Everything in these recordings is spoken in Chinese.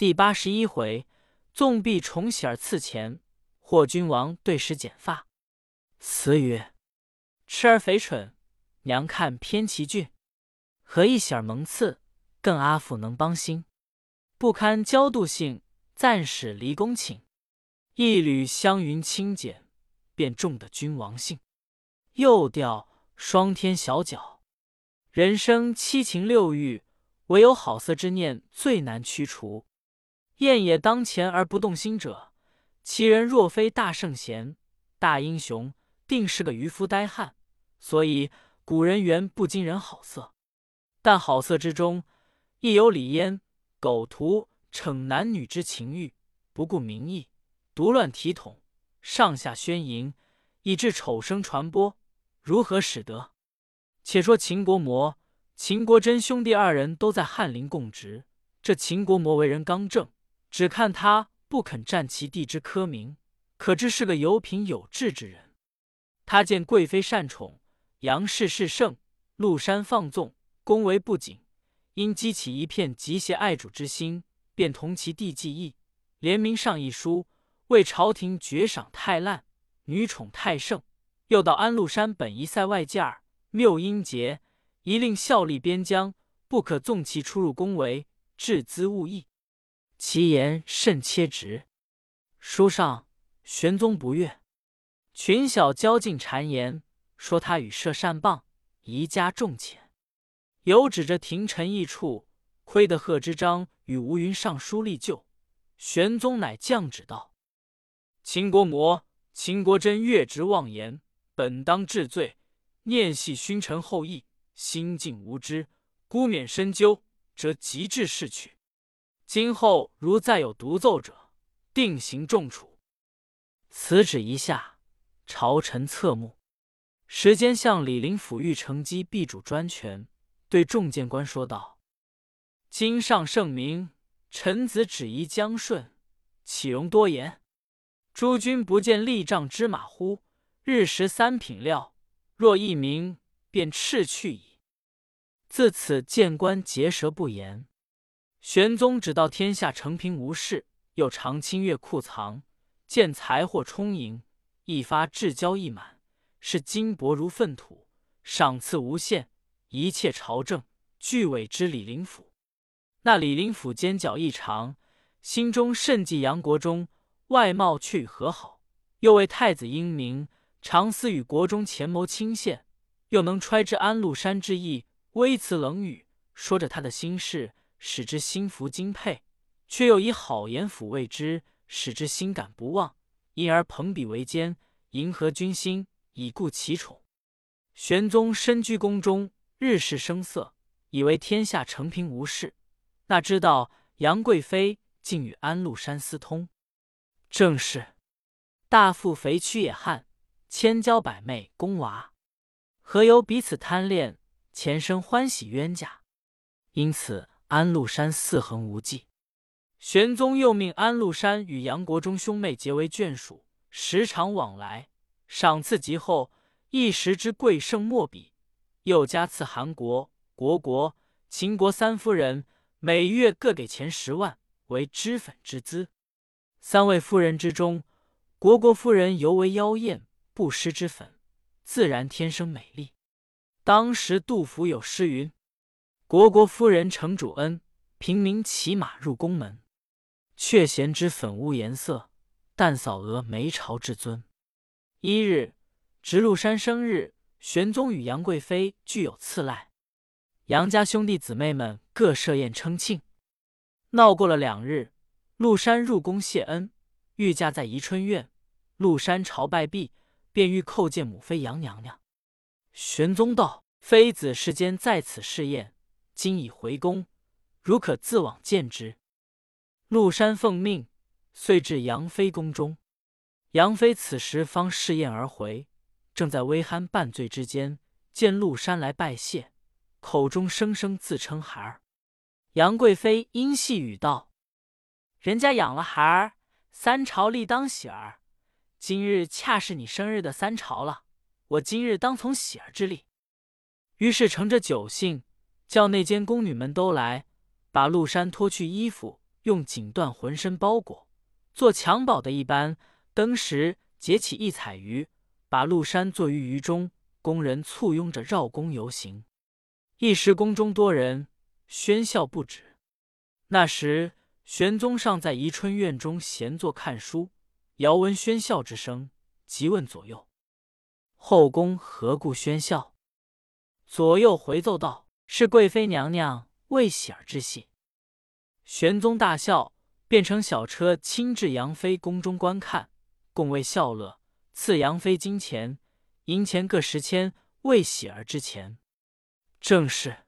第八十一回，纵臂重喜而刺前，霍君王对时剪发。词曰：痴儿肥蠢，娘看偏奇俊。何一喜儿蒙刺，更阿父能帮心。不堪娇妒性，暂使离宫寝。一缕香云轻剪，便中得君王姓。又调双天小角，人生七情六欲，唯有好色之念最难驱除。宴也当前而不动心者，其人若非大圣贤、大英雄，定是个渔夫呆汉。所以古人原不惊人好色，但好色之中亦有李焉。苟图逞男女之情欲，不顾名义，独乱体统，上下宣淫，以致丑声传播，如何使得？且说秦国模、秦国真兄弟二人都在翰林供职，这秦国模为人刚正。只看他不肯占其弟之科名，可知是个有品有志之人。他见贵妃善宠，杨氏势盛，陆山放纵，恭维不谨，因激起一片极邪爱主之心，便同其弟计议，联名上一书，为朝廷爵赏太滥，女宠太盛，又到安禄山本一塞外界儿，谬音节，一令效力边疆，不可纵其出入宫闱，致资物议。其言甚切直，书上玄宗不悦，群小交进谗言，说他与设善谤，宜加重谴。有指着廷臣议处，亏得贺知章与吴云上书立就。玄宗乃降旨道：“秦国模、秦国真越职妄言，本当治罪。念系勋臣后裔，心境无知，孤免深究，则极致逝去。”今后如再有独奏者，定刑重处。此旨一下，朝臣侧目。时间向李林抚育乘机避主专权，对众谏官说道：“今上圣明，臣子只宜将顺，岂容多言？诸君不见力仗之马乎？日食三品料，若一鸣，便斥去矣。”自此谏官结舌不言。玄宗只道天下承平无事，又常清阅库藏，见财货充盈，一发至交溢满，是金帛如粪土，赏赐无限，一切朝政俱委之李林甫。那李林甫尖角异常，心中甚忌杨国忠，外貌却与和好，又为太子英明，常思与国中前谋亲献，又能揣知安禄山之意，微辞冷语，说着他的心事。使之心服敬佩，却又以好言抚慰之，使之心感不忘，因而朋比为奸，迎合君心，以固其宠。玄宗身居宫中，日事声色，以为天下承平无事，那知道杨贵妃竟与安禄山私通。正是大腹肥躯也汉，千娇百媚宫娃，何由彼此贪恋，前生欢喜冤家？因此。安禄山四横无忌，玄宗又命安禄山与杨国忠兄妹结为眷属，时常往来，赏赐极厚，一时之贵盛莫比。又加赐韩国、国国、秦国三夫人，每月各给钱十万为脂粉之资。三位夫人之中，国国夫人尤为妖艳，不施脂粉，自然天生美丽。当时杜甫有诗云。国国夫人承主恩，平民骑马入宫门。却嫌之粉污颜色，但扫蛾眉朝至尊。一日，直禄山生日，玄宗与杨贵妃俱有赐赖，杨家兄弟姊妹们各设宴称庆。闹过了两日，陆山入宫谢恩，御驾在宜春院。陆山朝拜毕，便欲叩见母妃杨娘娘。玄宗道：“妃子世间在此试宴。”今已回宫，如可自往见之。陆山奉命，遂至杨妃宫中。杨妃此时方试宴而回，正在微酣半醉之间，见陆山来拜谢，口中声声自称孩儿。杨贵妃因细语道：“人家养了孩儿，三朝立当喜儿。今日恰是你生日的三朝了，我今日当从喜儿之例。”于是乘着酒兴。叫那间宫女们都来，把陆山脱去衣服，用锦缎浑身包裹，做襁褓的一般。登时结起一彩鱼，把陆山坐于鱼中。宫人簇拥着绕宫游行，一时宫中多人喧笑不止。那时玄宗尚在宜春院中闲坐看书，遥闻喧笑之声，即问左右：“后宫何故喧笑？”左右回奏道：“是贵妃娘娘为喜儿之戏。”玄宗大笑，便乘小车亲至杨妃宫中观看。共为笑乐，赐杨妃金钱、银钱各十千，为喜儿之钱。正是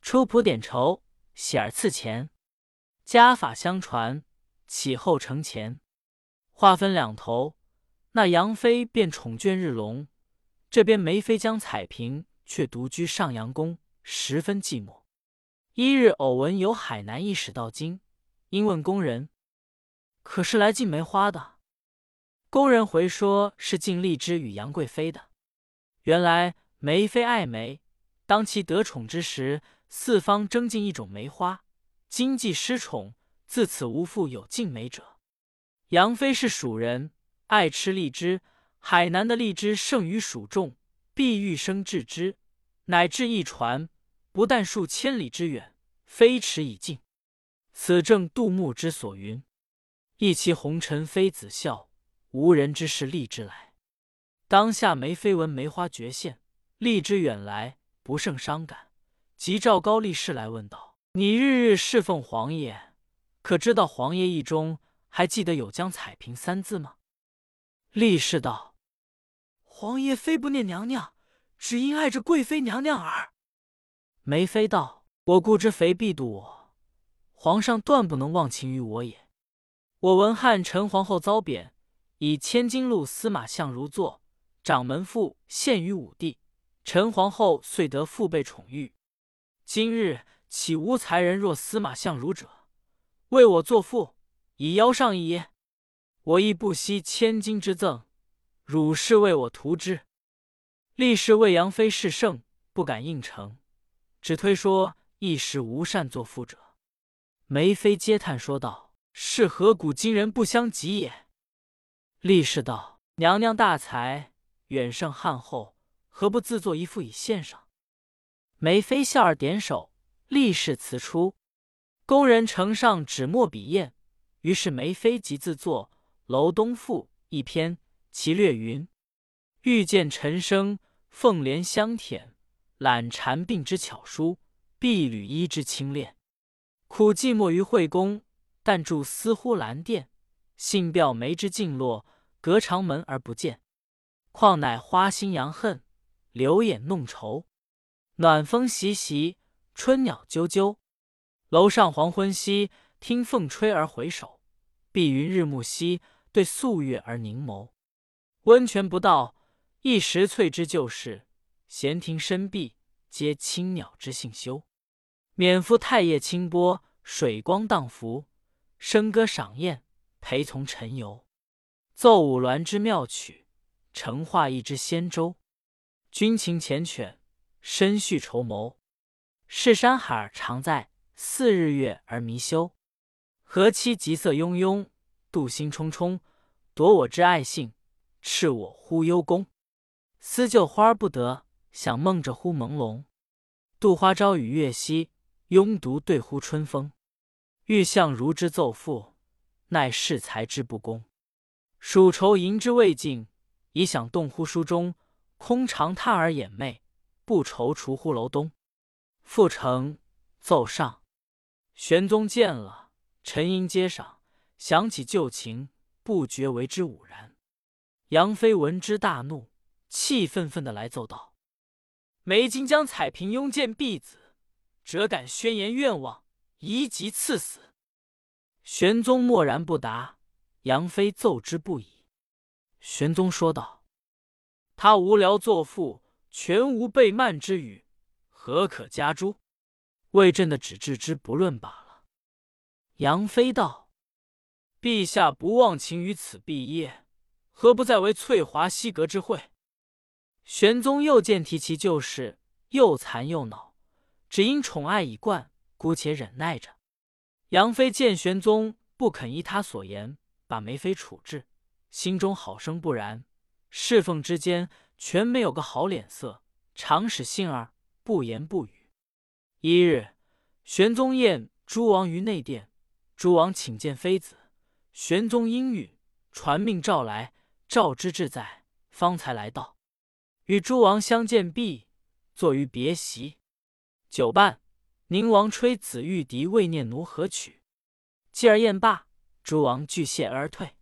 出仆点酬，喜儿赐钱，家法相传，启后承前。话分两头，那杨妃便宠眷日隆，这边梅妃将彩屏却独居上阳宫，十分寂寞。一日偶闻有海南一使到京，因问宫人：“可是来进梅花的？”宫人回说：“是敬荔枝与杨贵妃的。原来梅妃爱梅，当其得宠之时，四方争进一种梅花。今既失宠，自此无复有进梅者。杨妃是蜀人，爱吃荔枝。海南的荔枝盛于蜀种，必欲生制之，乃至一传，不但数千里之远，飞驰已尽。此正杜牧之所云：‘一骑红尘妃子笑。’”无人知是荔枝来。当下梅妃闻梅花绝现，荔枝远来，不胜伤感，即召高力士来问道：“你日日侍奉皇爷，可知道皇爷意中还记得有江彩屏三字吗？”力士道：“皇爷非不念娘娘，只因爱着贵妃娘娘耳。”梅妃道：“我固知肥必妒我，皇上断不能忘情于我也。我闻汉陈皇后遭贬。”以千金禄司马相如座，掌门妇献于武帝，陈皇后遂得父辈宠遇。今日岂无才人若司马相如者？为我作父，以邀上矣。我亦不惜千金之赠，汝是为我图之。历士为杨妃事胜，不敢应承，只推说一时无善作赋者。梅妃嗟叹说道：“是何古今人不相及也？”力士道：“娘娘大才，远胜汉后，何不自作一副以献上？”梅妃笑而点首，力士辞出。宫人呈上纸墨笔砚，于是梅妃即自作《楼东赋》一篇，其略云：“欲见陈生，凤莲香舔，懒蝉并之巧书，碧缕衣之清练。苦寂寞于惠宫，但住思乎兰殿。信表梅之静落。”隔长门而不见，况乃花心杨恨，柳眼弄愁。暖风习习，春鸟啾啾。楼上黄昏兮，听凤吹而回首；碧云日暮兮，对素月而凝眸。温泉不到，一时翠之旧事；闲庭深碧，皆青鸟之性修。免负太液清波，水光荡浮；笙歌赏宴，陪从晨游。奏舞鸾之妙曲，成画一之仙舟。君情缱绻，深续绸缪。是山海常在，似日月而弥休。何期急色拥拥，妒心忡忡。夺我之爱性，斥我忽幽宫。思旧花不得，想梦着忽朦胧。杜花朝与月夕，拥独对呼春风。欲向如之奏赋，奈世才之不恭。蜀愁吟之未尽，已想动乎书中。空长叹而掩寐，不踌躇乎楼东。复成奏上，玄宗见了，沉吟接上，想起旧情，不觉为之兀然。杨妃闻之大怒，气愤愤的来奏道：“梅金将彩屏拥见婢子，辄敢宣言愿望，宜即赐死。”玄宗默然不答。杨妃奏之不已，玄宗说道：“他无聊作赋，全无被慢之语，何可加诛？为朕的只置之不论罢了。”杨妃道：“陛下不忘情于此毕业，何不再为翠华西阁之会？”玄宗又见提其旧事，又惭又恼，只因宠爱已惯，姑且忍耐着。杨妃见玄宗不肯依他所言把梅妃处置，心中好生不然。侍奉之间全没有个好脸色，常使杏儿不言不语。一日，玄宗宴诸王于内殿，诸王请见妃子。玄宗应允，传命召来。赵之志在，方才来到，与诸王相见毕，坐于别席。酒半，宁王吹紫玉笛未念奴何曲。继而宴罢，诸王俱谢而退。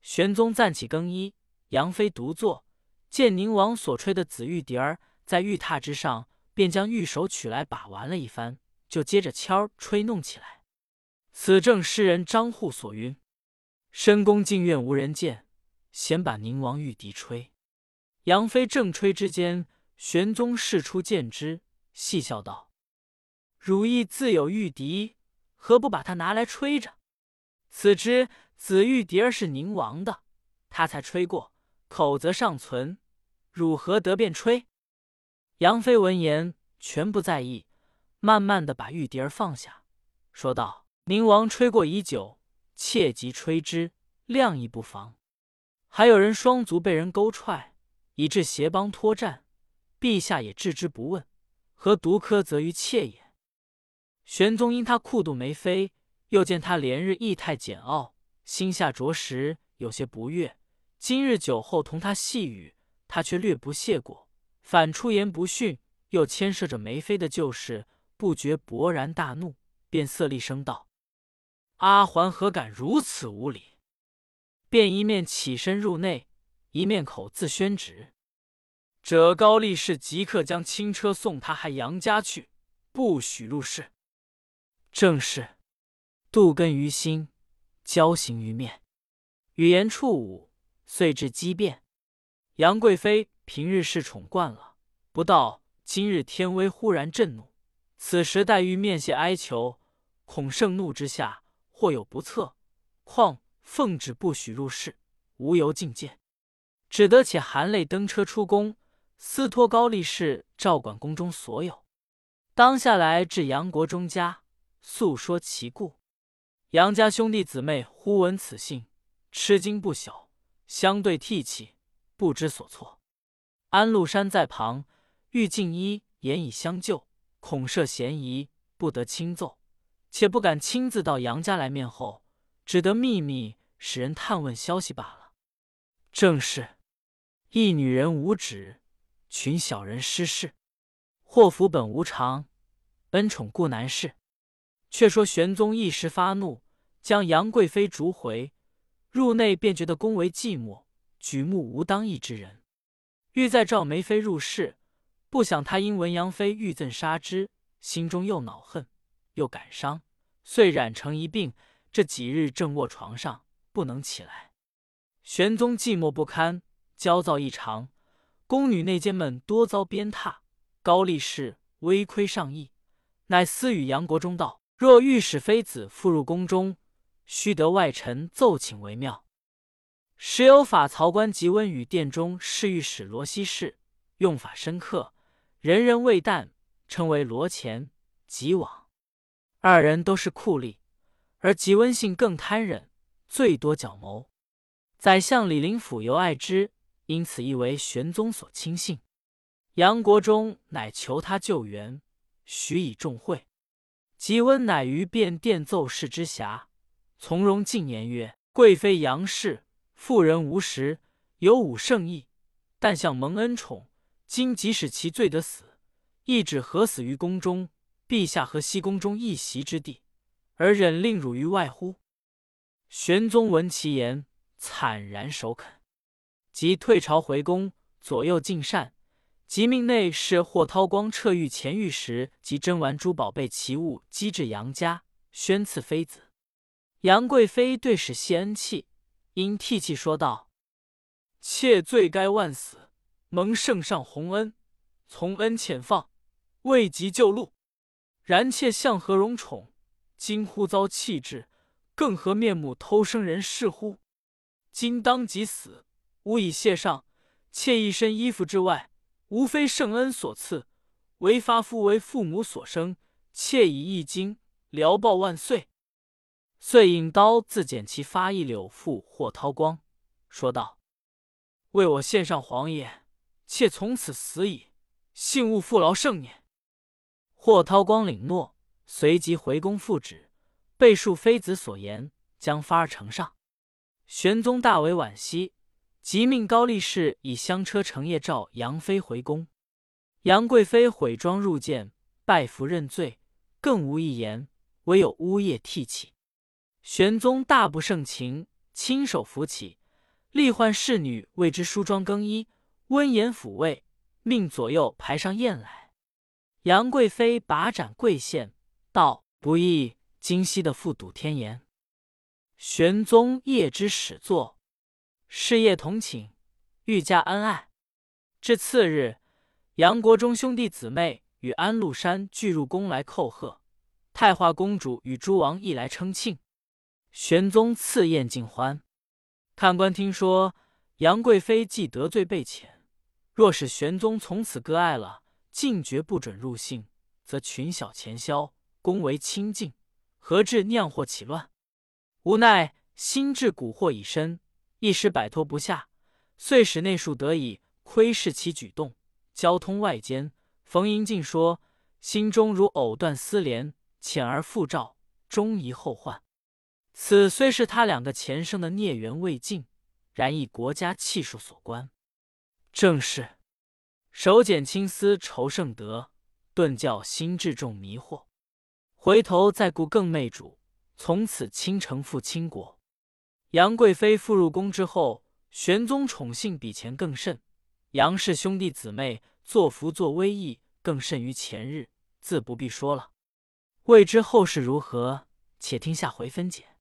玄宗暂起更衣，杨妃独坐，见宁王所吹的紫玉笛儿在玉榻之上，便将玉手取来把玩了一番，就接着敲吹弄起来。此正诗人张祜所云：“深宫静院无人见。”先把宁王玉笛吹，杨妃正吹之间，玄宗侍出见之，细笑道：“汝亦自有玉笛，何不把它拿来吹着？此之紫玉笛儿是宁王的，他才吹过，口则尚存，汝何得便吹？”杨妃闻言，全不在意，慢慢的把玉笛儿放下，说道：“宁王吹过已久，切即吹之，量亦不妨。”还有人双足被人勾踹，以致协帮脱战，陛下也置之不问，何独苛责于妾也？玄宗因他酷妒梅妃，又见他连日意态简傲，心下着实有些不悦。今日酒后同他细语，他却略不谢过，反出言不逊，又牵涉着梅妃的旧事，不觉勃然大怒，便色厉声道：“阿环何敢如此无礼！”便一面起身入内，一面口自宣旨：“者高力士即刻将轻车送他还杨家去，不许入室。”正是杜根于心，交行于面，语言触舞，遂至激变。杨贵妃平日恃宠惯了，不到今日天威忽然震怒，此时黛玉面谢哀求，恐盛怒之下或有不测，况。奉旨不许入室，无由觐见，只得且含泪登车出宫，私托高力士照管宫中所有。当下来至杨国忠家，诉说其故。杨家兄弟姊妹忽闻此信，吃惊不小，相对涕泣，不知所措。安禄山在旁，欲进一言以相救，恐涉嫌疑，不得轻奏，且不敢亲自到杨家来面后。只得秘密使人探问消息罢了。正是一女人无止，群小人失势。祸福本无常，恩宠故难释。却说玄宗一时发怒，将杨贵妃逐回，入内便觉得宫为寂寞，举目无当意之人。欲再召梅妃入室，不想他因闻杨妃欲赠杀之，心中又恼恨又感伤，遂染成一病。这几日正卧床上，不能起来。玄宗寂寞不堪，焦躁异常。宫女内监们多遭鞭挞，高力士微亏上意，乃私语杨国忠道：“若御史妃子复入宫中，须得外臣奏请为妙。”时有法曹官吉温与殿中侍御史罗西氏，用法深刻，人人畏惮，称为罗前、吉往。二人都是酷吏。而吉温性更贪忍，最多狡谋。宰相李林甫尤爱之，因此亦为玄宗所亲信。杨国忠乃求他救援，许以重惠。吉温乃于便殿奏事之暇，从容进言曰：“贵妃杨氏妇人无实，有武圣意，但向蒙恩宠。今即使其罪得死，亦只何死于宫中？陛下和西宫中一席之地。”而忍令辱于外乎？玄宗闻其言，惨然首肯，即退朝回宫，左右进膳，即命内侍霍韬光撤御前御石及珍玩珠宝贝奇物，击至杨家，宣赐妃子。杨贵妃对使谢恩气，因涕泣说道：“妾罪该万死，蒙圣上洪恩，从恩遣放，未及救禄。然妾向何荣宠？”今忽遭弃置，更何面目偷生人世乎？今当即死，吾以谢上。妾一身衣服之外，无非圣恩所赐，唯发夫为父母所生。妾以一金聊报万岁。遂引刀自剪其发一柳，赴霍涛光，说道：“为我献上皇爷，妾从此死矣，幸勿负劳圣念。”霍涛光领诺，随即回宫复旨，备述妃子所言，将发儿呈上。玄宗大为惋惜，即命高力士以香车乘夜召杨妃回宫。杨贵妃毁妆入见，拜服认罪，更无一言，唯有呜咽涕泣。玄宗大不胜情，亲手扶起，立唤侍女为之梳妆更衣，温言抚慰，命左右排上宴来。杨贵妃把盏跪献，道：“不意今夕的复睹天颜。”玄宗夜之始作，事业同寝，愈加恩爱。至次日，杨国忠兄弟姊妹与安禄山俱入宫来叩贺，太华公主与诸王亦来称庆。玄宗赐宴尽欢，看官听说杨贵妃既得罪被遣，若是玄宗从此割爱了，禁绝不准入幸，则群小潜消，宫为清净，何至酿祸起乱？无奈心智蛊惑已深，一时摆脱不下，遂使内庶得以窥视其举动，交通外间。冯迎进说，心中如藕断丝连，浅而复照，终疑后患。此虽是他两个前生的孽缘未尽，然亦国家气数所关。正是手剪青丝愁圣德，顿教心智重迷惑。回头再顾更媚主，从此倾城赴倾国。杨贵妃复入宫之后，玄宗宠幸比前更甚。杨氏兄弟姊妹作福作威仪，更甚于前日，自不必说了。未知后事如何，且听下回分解。